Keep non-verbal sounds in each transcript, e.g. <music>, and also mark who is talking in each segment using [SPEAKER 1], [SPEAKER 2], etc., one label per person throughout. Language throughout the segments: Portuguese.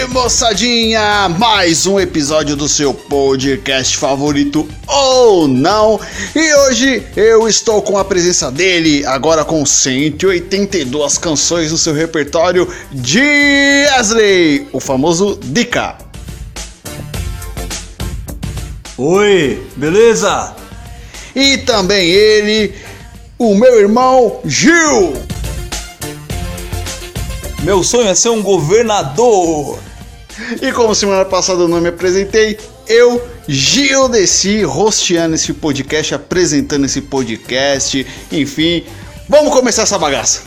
[SPEAKER 1] aí, moçadinha! Mais um episódio do seu podcast favorito ou não. E hoje eu estou com a presença dele, agora com 182 canções no seu repertório, de Wesley, o famoso Dica.
[SPEAKER 2] Oi, beleza?
[SPEAKER 1] E também ele, o meu irmão Gil.
[SPEAKER 2] Meu sonho é ser um governador.
[SPEAKER 1] E como semana passada eu não me apresentei, eu, Gil Desci, rosteando esse podcast, apresentando esse podcast, enfim, vamos começar essa bagaça.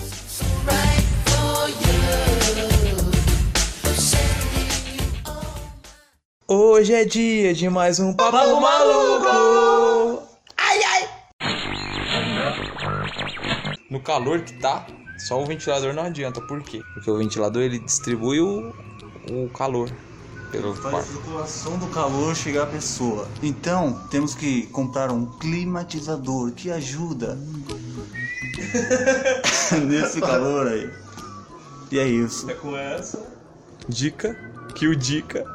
[SPEAKER 2] Hoje é dia de mais um papo maluco.
[SPEAKER 1] Ai, ai.
[SPEAKER 2] No calor que tá, só o ventilador não adianta. Por quê? Porque o ventilador ele distribui o, o calor pelo
[SPEAKER 3] Faz a
[SPEAKER 2] quarto.
[SPEAKER 3] circulação do calor chegar à pessoa. Então, temos que comprar um climatizador que ajuda <laughs> nesse calor aí. E é isso.
[SPEAKER 2] É com essa dica que o dica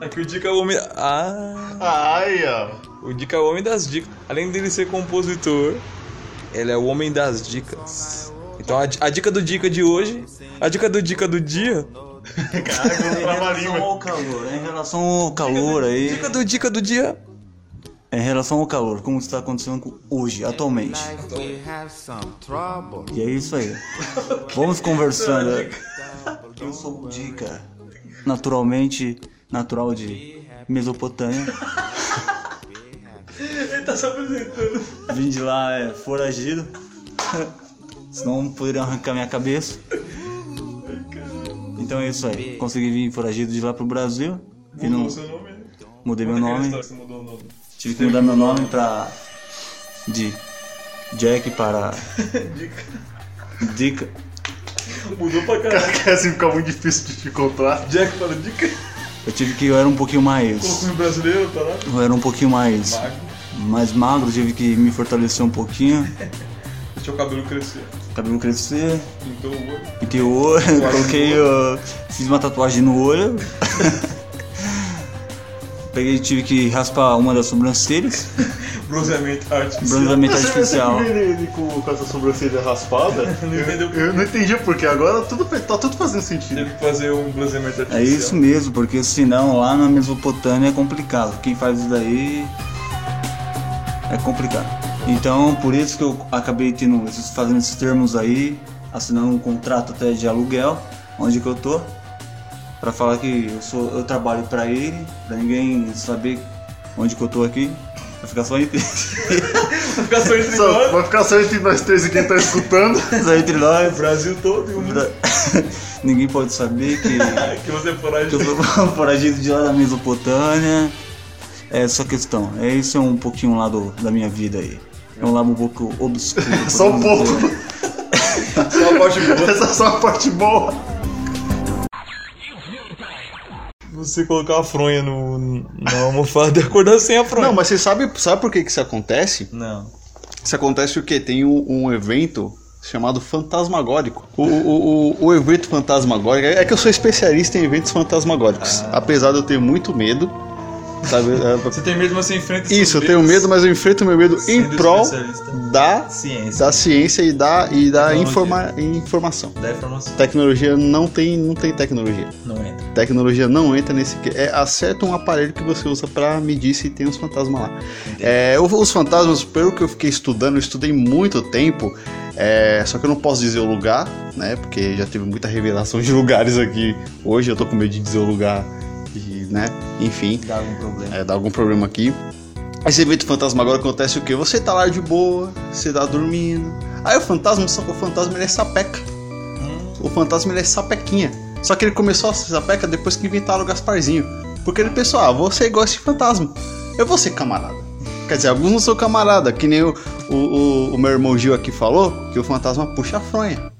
[SPEAKER 2] é que o dica é o homem. Ah,
[SPEAKER 1] Ai, ó.
[SPEAKER 2] o dica é o homem das dicas. Além dele ser compositor, ele é o homem das dicas. Então a, a dica do dica de hoje, a dica do dica do dia,
[SPEAKER 3] Em relação ao calor, em relação ao calor aí,
[SPEAKER 2] dica do dica do dia.
[SPEAKER 3] em relação ao calor, como está acontecendo hoje, atualmente. E é isso aí. Vamos conversando. Eu sou o Dica, naturalmente natural de Mesopotâmia. <laughs>
[SPEAKER 2] Ele tá se apresentando.
[SPEAKER 3] Vim de lá é, foragido. Senão poderiam arrancar minha cabeça. Então é isso aí. Consegui vir foragido de lá pro Brasil. Vim no-
[SPEAKER 2] seu nome?
[SPEAKER 3] mudei meu nome.
[SPEAKER 2] Você mudou o nome.
[SPEAKER 3] Tive que mudar meu nome pra. De Jack para. <laughs> Dica.
[SPEAKER 2] Mudou pra caralho.
[SPEAKER 1] Que assim fica muito difícil de te encontrar.
[SPEAKER 2] Jack para dica.
[SPEAKER 3] Eu tive que. Eu era um pouquinho mais.
[SPEAKER 2] Colocou em brasileiro, tá lá?
[SPEAKER 3] Eu era um pouquinho mais. Mais magro, tive que me fortalecer um pouquinho. <laughs>
[SPEAKER 2] Deixa o cabelo crescer.
[SPEAKER 3] Cabelo crescer.
[SPEAKER 2] Pintou o olho.
[SPEAKER 3] Pintei o olho, coloquei. ó, fiz uma tatuagem no olho. <laughs> Peguei tive que raspar uma das sobrancelhas. <laughs>
[SPEAKER 2] Bronzeamento artificial.
[SPEAKER 3] Bronzeamento artificial.
[SPEAKER 1] ele com, com essa sobrancelha raspada? <laughs>
[SPEAKER 2] Entendeu?
[SPEAKER 1] Eu não entendi porque agora tudo, tá tudo fazendo sentido.
[SPEAKER 2] Teve que fazer um bronzeamento artificial.
[SPEAKER 3] É isso mesmo, porque senão lá na Mesopotâmia é complicado. Quem faz isso daí é complicado. Então, por isso que eu acabei tendo esses, fazendo esses termos aí, assinando um contrato até de aluguel, onde que eu tô, pra falar que eu sou, eu trabalho pra ele, pra ninguém saber onde que eu tô aqui. Vai ficar só entre, <laughs>
[SPEAKER 2] Ficar só entre
[SPEAKER 1] Só,
[SPEAKER 2] nós.
[SPEAKER 1] vai ficar só entre nós três e quem tá escutando. <laughs>
[SPEAKER 3] só entre nós.
[SPEAKER 2] O Brasil todo e o mundo. <laughs>
[SPEAKER 3] Ninguém pode saber que
[SPEAKER 2] Que você for
[SPEAKER 3] que eu sou foragido de lá da Mesopotâmia. É essa questão. É esse é um pouquinho lá do, da minha vida aí. É um lado um pouco obscuro. <laughs>
[SPEAKER 1] Só um pouco. <laughs>
[SPEAKER 2] Só a parte boa.
[SPEAKER 1] Essa é só a parte boa.
[SPEAKER 2] Você colocar a fronha no, na almofada e acordar sem a fronha.
[SPEAKER 1] Não, mas você sabe, sabe por que, que isso acontece?
[SPEAKER 2] Não.
[SPEAKER 1] Isso acontece o quê? Tem um, um evento chamado Fantasmagórico. O, o, o, o evento Fantasmagórico. É que eu sou especialista em eventos fantasmagóricos. Apesar de eu ter muito medo. Sabe? É,
[SPEAKER 2] Você tem medo, mas você enfrenta
[SPEAKER 1] Isso, eu tenho medo, mas eu enfrento meu medo em prol da,
[SPEAKER 2] Ciência.
[SPEAKER 1] da ciência e da, e da informa, informação.
[SPEAKER 2] Da informação.
[SPEAKER 1] Tecnologia não tem, não tem tecnologia.
[SPEAKER 2] Não entra.
[SPEAKER 1] Tecnologia não entra nesse. É, acerta um aparelho que você usa pra medir se tem uns fantasmas lá. É, os fantasmas, pelo que eu fiquei estudando, eu estudei muito tempo. é, só que eu não posso dizer o lugar, né? Porque já teve muita revelação de <laughs> lugares aqui. Hoje eu tô com medo de dizer o lugar. Né? Enfim,
[SPEAKER 3] Dá algum problema.
[SPEAKER 1] é, dá algum problema aqui. Esse evento fantasma agora acontece o quê? Você tá lá de boa, você tá dormindo. Aí o fantasma, só que o fantasma ele é sapeca. O fantasma ele é sapequinha. Só que ele começou a ser sapeca depois que inventaram o Gasparzinho. Porque ele pensou, ah, você gosta de fantasma. Eu vou ser camarada. Quer dizer, alguns não são camarada, que nem o, o, o- o meu irmão Gil aqui falou, que o fantasma puxa a fronha.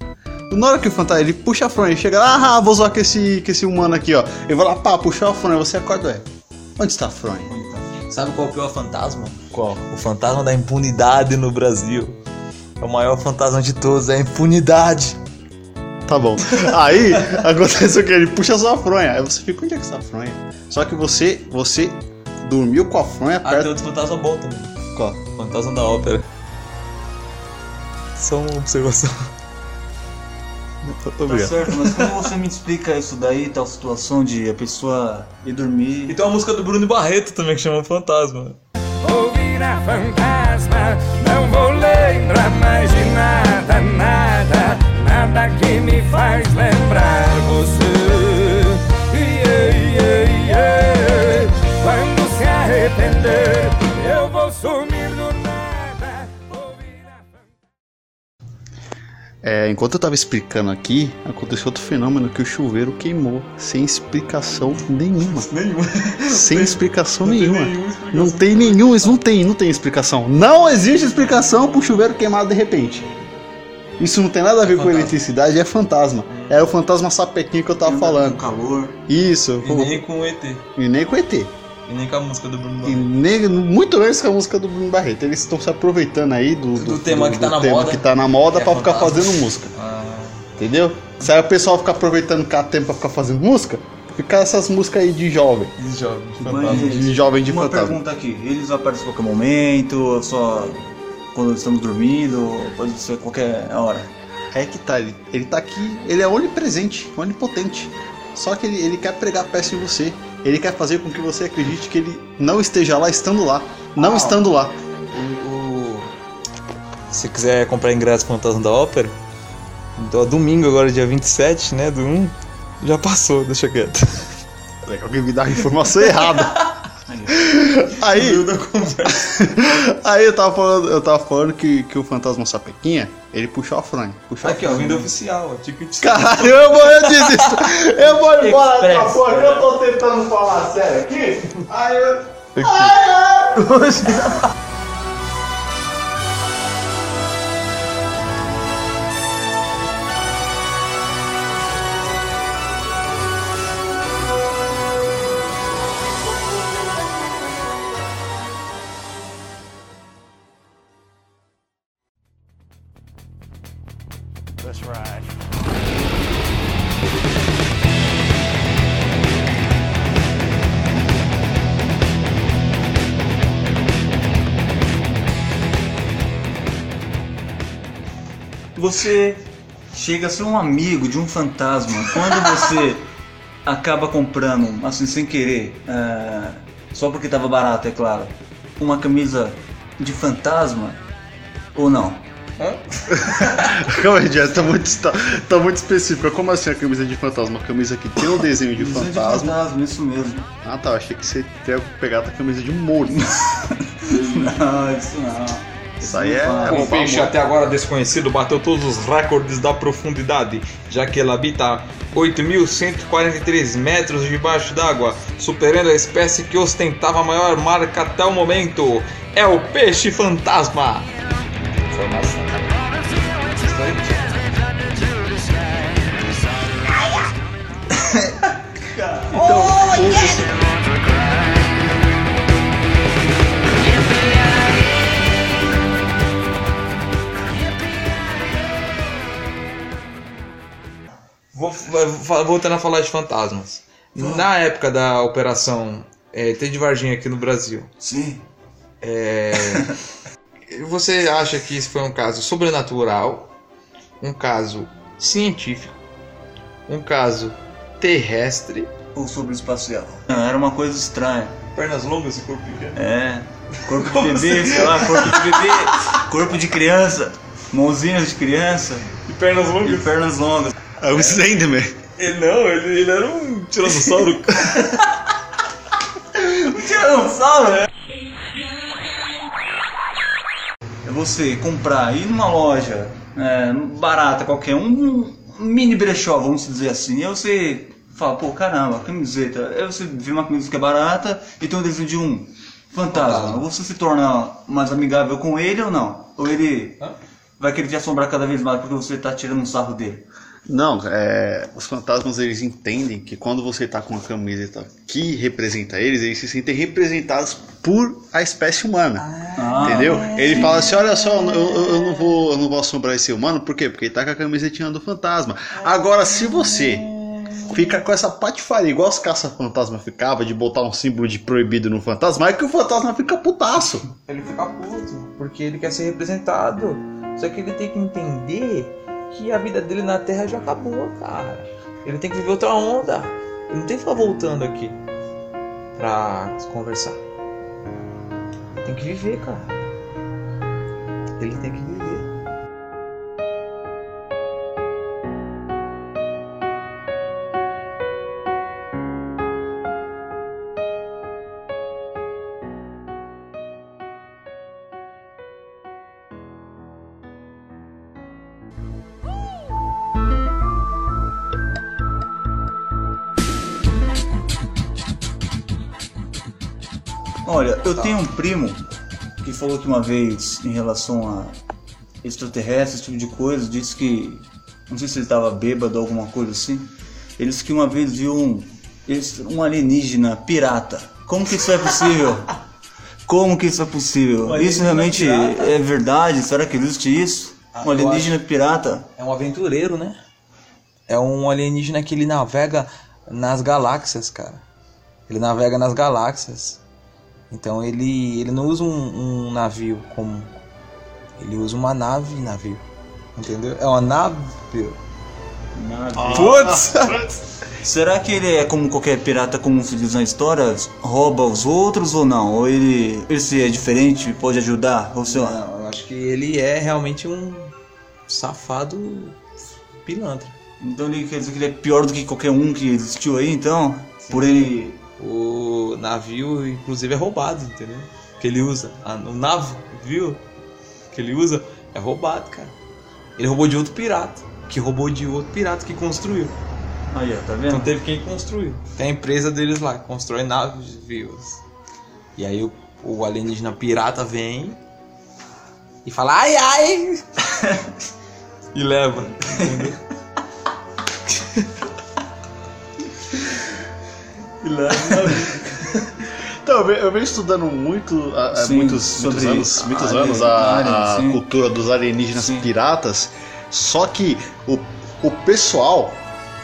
[SPEAKER 1] Na hora que o fantasma ele puxa a fronha, ele chega lá, ah, vou zoar com esse, com esse humano aqui, ó. Ele vai lá, pá, puxou a fronha, você acorda, ué. Onde está a fronha?
[SPEAKER 2] Sabe qual é o pior fantasma?
[SPEAKER 1] Qual?
[SPEAKER 2] O fantasma da impunidade no Brasil. É o maior fantasma de todos, é a impunidade.
[SPEAKER 1] Tá bom. Aí, <laughs> acontece o que? Ele puxa a sua fronha. Aí você fica, onde é que está a fronha? Só que você, você dormiu com a fronha
[SPEAKER 2] Ah, tem
[SPEAKER 1] perto...
[SPEAKER 2] outro fantasma bom também.
[SPEAKER 1] Qual?
[SPEAKER 2] Fantasma da ópera. Só uma observação.
[SPEAKER 3] Tá
[SPEAKER 1] Obrigado.
[SPEAKER 3] certo, mas como você me explica isso daí, tal situação de a pessoa ir dormir.
[SPEAKER 2] E tem uma música do Bruno Barreto também que chama Fantasma.
[SPEAKER 4] Ouvir a fantasma, não vou lembrar mais de nada, nada, nada que me faz lembrar você. Yeah, yeah, yeah. Quando se arrepender, eu vou sumir do
[SPEAKER 1] É, enquanto eu tava explicando aqui, aconteceu outro fenômeno que o chuveiro queimou, sem explicação nenhuma. <laughs>
[SPEAKER 2] Nenhuma.
[SPEAKER 1] Sem explicação
[SPEAKER 2] tem
[SPEAKER 1] nenhuma.
[SPEAKER 2] nenhuma explicação.
[SPEAKER 1] Não tem nenhum, não tem, não tem explicação. Não existe explicação pro chuveiro queimar de repente. Isso não tem nada a ver com
[SPEAKER 2] fantasma.
[SPEAKER 1] eletricidade, é fantasma. É o fantasma sapequinho que eu tava
[SPEAKER 3] Com
[SPEAKER 1] falando.
[SPEAKER 3] calor.
[SPEAKER 1] Isso,
[SPEAKER 2] E nem com o ET.
[SPEAKER 1] e nem com ET.
[SPEAKER 2] E nem com a música do Bruno
[SPEAKER 1] E
[SPEAKER 2] Barreto.
[SPEAKER 1] nem, muito menos com a música do Bruno Barreto. Eles estão se aproveitando aí do,
[SPEAKER 2] Do tema que tá na
[SPEAKER 1] tema
[SPEAKER 2] moda.
[SPEAKER 1] que tá na moda
[SPEAKER 2] é
[SPEAKER 1] pra ficar fazendo música.
[SPEAKER 2] Ah,
[SPEAKER 1] Entendeu? Se aí o pessoal ficar aproveitando cada tempo pra ficar fazendo música, fica essas músicas aí de jovem.
[SPEAKER 2] os jovens,
[SPEAKER 3] Mas,
[SPEAKER 2] fantasma.
[SPEAKER 1] De jovem de
[SPEAKER 3] uma
[SPEAKER 1] fantasma.
[SPEAKER 3] pergunta aqui, eles aparecem a qualquer momento, só quando estamos dormindo, pode ser qualquer hora.
[SPEAKER 1] É que tá, ele, ele tá aqui, ele é onipresente, onipotente. Só que ele, ele quer pregar peça em você. Ele quer fazer com que você acredite que ele não esteja lá estando lá. Não
[SPEAKER 3] Uau.
[SPEAKER 1] estando lá.
[SPEAKER 2] O- o- Se quiser comprar ingresso Fantasma da Ópera, do- domingo agora, dia 27, né, do 1, já passou, deixa quieto.
[SPEAKER 1] Legal, alguém me dá a informação errada. <laughs> Aí, aí eu tava falando, eu tava falando que, que o fantasma sapequinha, ele puxou a franja. Puxou
[SPEAKER 2] Aqui,
[SPEAKER 1] a
[SPEAKER 2] ó, venda oficial, ó, ticket.
[SPEAKER 1] Caralho, eu vou, eu desisto. Eu vou embora dessa
[SPEAKER 3] Express.
[SPEAKER 1] porra, que eu tô tentando falar sério aqui. Aí eu.
[SPEAKER 4] That's <laughs>
[SPEAKER 3] Você chega a ser um amigo de um fantasma quando você <laughs> acaba comprando, assim, sem querer, é, só porque tava barato, é claro, uma camisa de fantasma ou não? <laughs>
[SPEAKER 1] Calma aí, Jess, tá muito, tá, tá muito específico. Como assim a camisa de fantasma? Uma camisa que tem um desenho de
[SPEAKER 3] Camisa
[SPEAKER 1] fantasma.
[SPEAKER 3] fantasma, isso mesmo.
[SPEAKER 1] Ah tá, eu achei que você teria pegado a camisa de um morto. <laughs>
[SPEAKER 3] Não, isso não.
[SPEAKER 1] Isso aí é. é roubar
[SPEAKER 2] peixe até agora desconhecido bateu todos os recordes da profundidade, já que ele habita 8.143 metros debaixo d'água, superando a espécie que ostentava a maior marca até o momento. É o peixe fantasma. Informação. Voltando a falar de fantasmas. Na época da operação é, T de Varginha aqui no Brasil,
[SPEAKER 3] Sim.
[SPEAKER 2] é, <laughs> você acha que isso foi um caso sobrenatural, um caso científico, um caso terrestre,
[SPEAKER 3] Ou sobre o espacial? Não, era uma coisa estranha.
[SPEAKER 2] pernas longas e corpo pequeno?
[SPEAKER 3] É. Corpo de bebê, sei lá, corpo de bebê, corpo de criança, mãozinhas de criança
[SPEAKER 2] E pernas
[SPEAKER 3] e
[SPEAKER 2] longas?
[SPEAKER 3] pernas longas.
[SPEAKER 1] É o Slenderman.
[SPEAKER 2] Ele não, ele, ele era um tiranossauro. <laughs>
[SPEAKER 3] Tiranossauro, né? É você comprar, ir numa loja é, barata qualquer, um, um mini brechó, vamos dizer assim, e aí você fala, pô, caramba, camiseta. Aí você vê uma camisa que é barata e tem um desenho de um fantasma. Você se torna mais amigável com ele ou não? Ou ele
[SPEAKER 2] Hã?
[SPEAKER 3] vai querer te assombrar cada vez mais porque você tá tirando um sarro dele?
[SPEAKER 1] Não, é, os fantasmas eles entendem que quando você tá com uma camiseta que representa eles, eles se sentem representados por a espécie humana.
[SPEAKER 3] Ah,
[SPEAKER 1] entendeu? Ele fala assim: olha só, eu, eu- eu não vou, eu não vou assombrar esse humano, por quê? Porque ele tá com a camisetinha do fantasma. Agora, se você fica com essa patifaria, igual os caça-fantasma ficava, de botar um símbolo de proibido no fantasma, é que o fantasma fica putaço.
[SPEAKER 2] Ele fica puto, porque ele quer ser representado. Só que ele tem que entender que a vida dele na Terra já acabou, cara. Ele tem que viver outra onda. Ele não tem que ficar voltando aqui pra conversar. Tem que viver, cara. Ele tem que
[SPEAKER 3] Olha, eu tenho um primo que falou que uma vez, em relação a extraterrestres, esse tipo de coisa, disse que. Não sei se ele estava bêbado ou alguma coisa assim. Ele disse que uma vez viu um, um alienígena pirata. Como que isso é possível? <laughs> Como que isso é possível? Isso realmente
[SPEAKER 2] pirata?
[SPEAKER 3] é verdade? Será que existe isso?
[SPEAKER 2] Ah,
[SPEAKER 3] Um alienígena pirata?
[SPEAKER 2] É um aventureiro, né? É um alienígena que ele navega nas galáxias, cara. Ele navega nas galáxias. Então ele, ele não usa um, um navio comum. Ele usa uma nave navio. Entendeu? É uma nave. <laughs> Putz!
[SPEAKER 3] Será que ele é como qualquer pirata comum se diz na história? Rouba os outros ou não? Ou ele, ele se é diferente, pode ajudar? Ou lá.
[SPEAKER 2] Não, eu acho que ele é realmente um safado pilantra.
[SPEAKER 3] Então ele quer dizer que ele é pior do que qualquer um que existiu aí, então? Por ele.
[SPEAKER 2] O navio, inclusive, é roubado, entendeu? Que ele usa. A- O navio que ele usa é roubado, cara. Ele roubou de outro pirata. Que roubou de outro pirata que construiu.
[SPEAKER 3] Aí, ó, tá
[SPEAKER 2] Então
[SPEAKER 3] vendo?
[SPEAKER 2] teve quem construiu. Tem a empresa deles lá, que constrói navios. E aí o, o alienígena pirata vem e fala ai ai! <laughs> e leva. Entendeu? <laughs> <laughs>
[SPEAKER 1] Então, eu ve- eu venho estudando muito, há-
[SPEAKER 3] Sim,
[SPEAKER 1] muitos, muitos anos, muitos
[SPEAKER 3] alien-
[SPEAKER 1] anos a,
[SPEAKER 3] alien,
[SPEAKER 1] a cultura dos alienígenas
[SPEAKER 3] Sim.
[SPEAKER 1] piratas. Só que o, o pessoal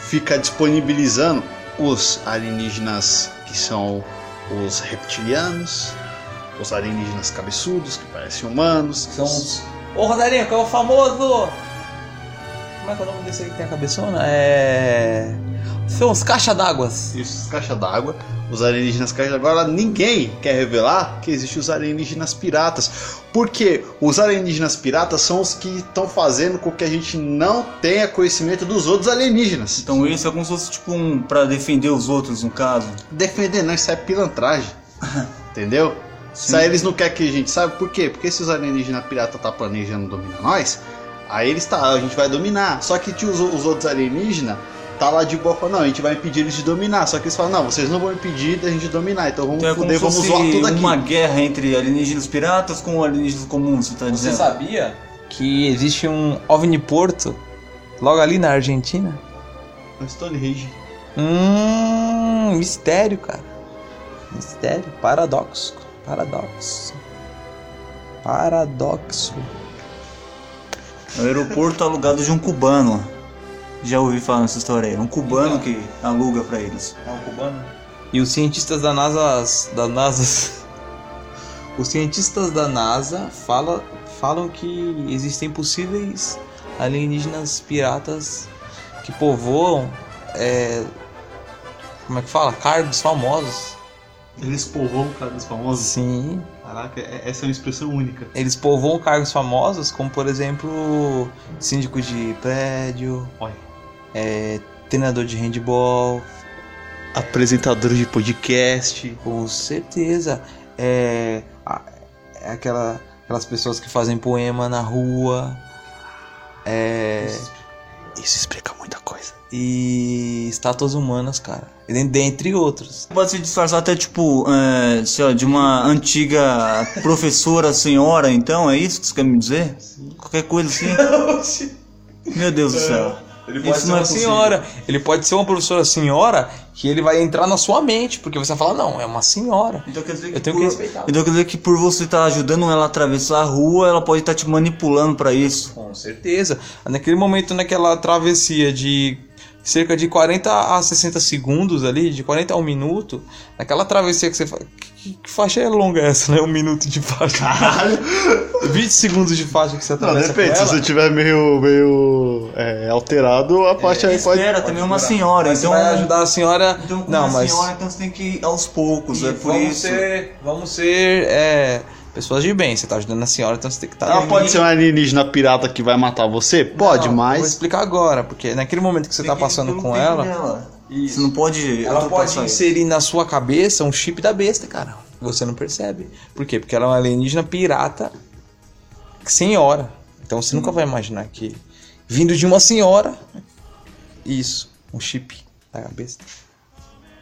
[SPEAKER 1] fica disponibilizando os alienígenas que são os reptilianos, os alienígenas cabeçudos que parecem humanos.
[SPEAKER 2] São os. Ô Rodarinho, qual é o famoso? Como é que é o nome desse aí que tem a cabeçona? É. São os caixa d'água.
[SPEAKER 1] Isso, caixa d'água, os alienígenas caixa d'água. Agora ninguém quer revelar que existem os alienígenas piratas. Porque os alienígenas piratas são os que estão fazendo com que a gente não tenha conhecimento dos outros alienígenas.
[SPEAKER 3] Então isso é como se fosse tipo um. pra defender os outros, no caso.
[SPEAKER 1] Defender não, isso é pilantragem. <laughs> Entendeu? Isso aí eles não querem que a gente saiba. Por quê? Porque se os alienígenas piratas tá planejando dominar nós, aí eles tá, a gente vai dominar. Só que os, os outros alienígenas tá lá de boa falando, não, a gente vai impedir eles de dominar. Só que eles falam, não, vocês não vão impedir da gente dominar, então vamos
[SPEAKER 3] Então é como
[SPEAKER 1] fuder,
[SPEAKER 3] se
[SPEAKER 1] vamos zoar tudo aqui.
[SPEAKER 3] uma guerra entre alienígenas piratas com alienígenas comuns, você tá
[SPEAKER 2] Você
[SPEAKER 3] dizendo?
[SPEAKER 2] sabia que existe um OVNI-porto logo ali na Argentina?
[SPEAKER 1] Stonehenge.
[SPEAKER 2] Hum, mistério, cara. Mistério, paradoxo, paradoxo. Paradoxo.
[SPEAKER 3] É o aeroporto alugado de um cubano. Já ouvi falar nessa história aí. Um cubano
[SPEAKER 2] Então.
[SPEAKER 3] que aluga pra eles.
[SPEAKER 2] É um cubano? E os cientistas da NASA, da NASA, <laughs> os cientistas da NASA fala, falam que existem possíveis alienígenas piratas que povoam, é, como é que fala, cargos famosos.
[SPEAKER 1] Eles povoam caras famosos.
[SPEAKER 2] Sim,
[SPEAKER 1] Caraca, é- essa é uma expressão única.
[SPEAKER 2] eles povoam cargos famosos, como por exemplo síndico de prédio,
[SPEAKER 1] Olha.
[SPEAKER 2] É, treinador de handball,
[SPEAKER 1] Apresentador de podcast.
[SPEAKER 2] Com certeza. É, é aquela, aquelas pessoas que fazem poema na rua. É,
[SPEAKER 1] Isso explica muita coisa.
[SPEAKER 2] e estátuas humanas, cara. Dentre outros.
[SPEAKER 3] Pode se disfarçar até tipo, é, sei lá, de uma antiga professora senhora, então, é isso que você quer me dizer? Qualquer coisa assim? <laughs> Meu Deus do céu.
[SPEAKER 2] Ele pode
[SPEAKER 3] Isso
[SPEAKER 2] ser
[SPEAKER 3] não é
[SPEAKER 2] uma
[SPEAKER 3] possível.
[SPEAKER 2] senhora. Ele pode ser uma professora senhora que ele vai entrar na sua mente, porque você vai falar, não, é uma senhora.
[SPEAKER 3] Então quer dizer
[SPEAKER 2] Eu tenho que
[SPEAKER 3] por,
[SPEAKER 2] respeitar.
[SPEAKER 3] Então quer dizer que por você estar ajudando ela a atravessar a rua, ela pode estar te manipulando pra isso.
[SPEAKER 2] Com certeza. Naquele momento, naquela travessia de cerca de 40 a 60 segundos ali, de 40 a 1 minuto, naquela travessia que você. Que, faixa é longa essa, né? Um minuto de faixa. 20 <laughs> segundos de faixa que você
[SPEAKER 1] Não,
[SPEAKER 2] atravessa
[SPEAKER 1] depende,
[SPEAKER 2] com
[SPEAKER 1] se você tiver meio, meio é, alterado, a parte aí pode.
[SPEAKER 3] Espera, também é uma senhora,
[SPEAKER 2] Mas
[SPEAKER 3] então.
[SPEAKER 2] vai ajudar a senhora.
[SPEAKER 3] Então,
[SPEAKER 2] não,
[SPEAKER 3] uma
[SPEAKER 2] mas.
[SPEAKER 3] senhora, então você tem que ir aos poucos, é por
[SPEAKER 2] vamos
[SPEAKER 3] isso.
[SPEAKER 2] ser, vamos ser é, pessoas de bem. Você tá ajudando a senhora, então você tem que estar.
[SPEAKER 1] Ela pode ser um alienígena pirata que vai matar você? Pode,
[SPEAKER 2] Não, Eu vou
[SPEAKER 1] mas.
[SPEAKER 2] explicar agora, porque naquele momento que você
[SPEAKER 3] Tem
[SPEAKER 2] tá passando com ela,
[SPEAKER 3] dela.
[SPEAKER 2] Isso.
[SPEAKER 3] Você não pode.
[SPEAKER 2] ela pode inserir na sua cabeça um chip da besta, cara. Você não percebe. Por quê? Porque ela é uma alienígena pirata senhora. Então você nunca vai imaginar que vindo de uma senhora, isso, um chip da besta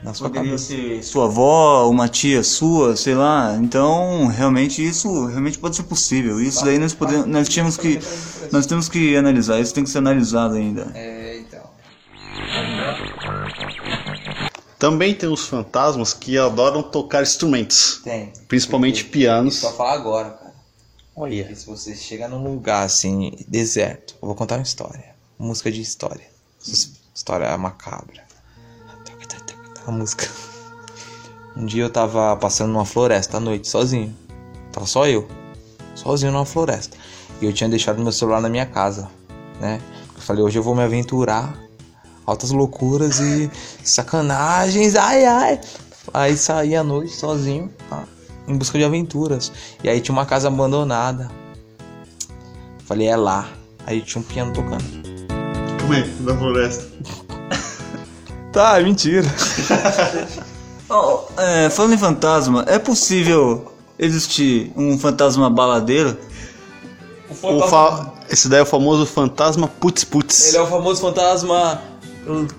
[SPEAKER 2] na sua
[SPEAKER 3] Poderia
[SPEAKER 2] cabeça.
[SPEAKER 3] ser sua avó, uma tia sua, sei lá. Então, realmente isso realmente pode ser possível. Isso daí nós podemos, nós tínhamos que nós temos que analisar. Isso tem que ser analisado ainda.
[SPEAKER 2] É,
[SPEAKER 1] Também tem os fantasmas que adoram tocar instrumentos,
[SPEAKER 2] Tem.
[SPEAKER 1] principalmente
[SPEAKER 2] Porque-
[SPEAKER 1] pianos.
[SPEAKER 2] Só falar agora, cara.
[SPEAKER 1] Olha.
[SPEAKER 2] Porque se você chega num lugar assim, deserto, eu vou contar uma história. Música de história. História macabra. A música. Um dia eu tava passando numa floresta à noite, sozinho. Tava só eu. Sozinho numa floresta. E eu tinha deixado meu celular na minha casa, né? Eu falei, hoje eu vou me aventurar. Altas loucuras e sacanagens, ai ai. Aí saí à noite sozinho, tá? em busca de aventuras. E aí tinha uma casa abandonada. Falei, é lá. Aí tinha um piano tocando.
[SPEAKER 1] Como é? Da floresta. <laughs>
[SPEAKER 2] Tá, é mentira. <laughs>
[SPEAKER 3] Oh, é, falando em fantasma, é possível existir um fantasma baladeiro?
[SPEAKER 1] O fa... Esse daí é o famoso fantasma putz putz.
[SPEAKER 2] Ele é o famoso fantasma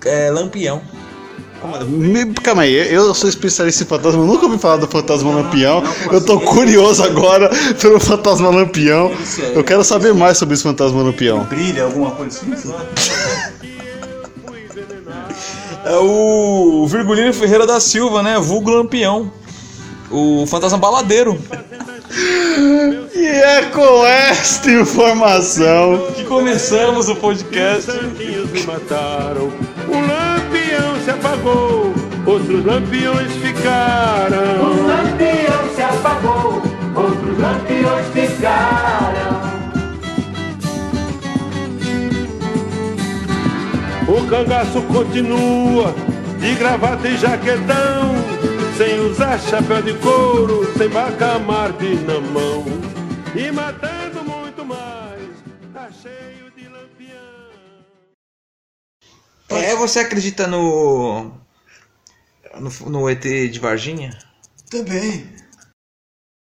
[SPEAKER 2] é, lampião.
[SPEAKER 1] Me- Calma aí, eu sou especialista em fantasma, eu nunca ouvi falar do fantasma lampião. Eu tô curioso agora pelo fantasma lampião. Eu quero saber mais sobre esse fantasma lampião.
[SPEAKER 3] Brilha, alguma coisa assim? <laughs>
[SPEAKER 2] É o Virgulino Ferreira da Silva, né? Vulgo lampião. O fantasma baladeiro.
[SPEAKER 1] E é com esta informação
[SPEAKER 2] Que começamos o podcast.
[SPEAKER 5] santinhos me mataram. Um lampião se apagou, outros lampiões ficaram.
[SPEAKER 6] Um lampião se apagou, outros lampiões ficaram.
[SPEAKER 5] O cangaço continua, de gravata e jaquetão, sem usar chapéu de couro, sem bacamarte na mão. E matando muito mais, tá cheio de lampião.
[SPEAKER 2] É, você acredita no. no, no ET de Varginha?
[SPEAKER 3] Também.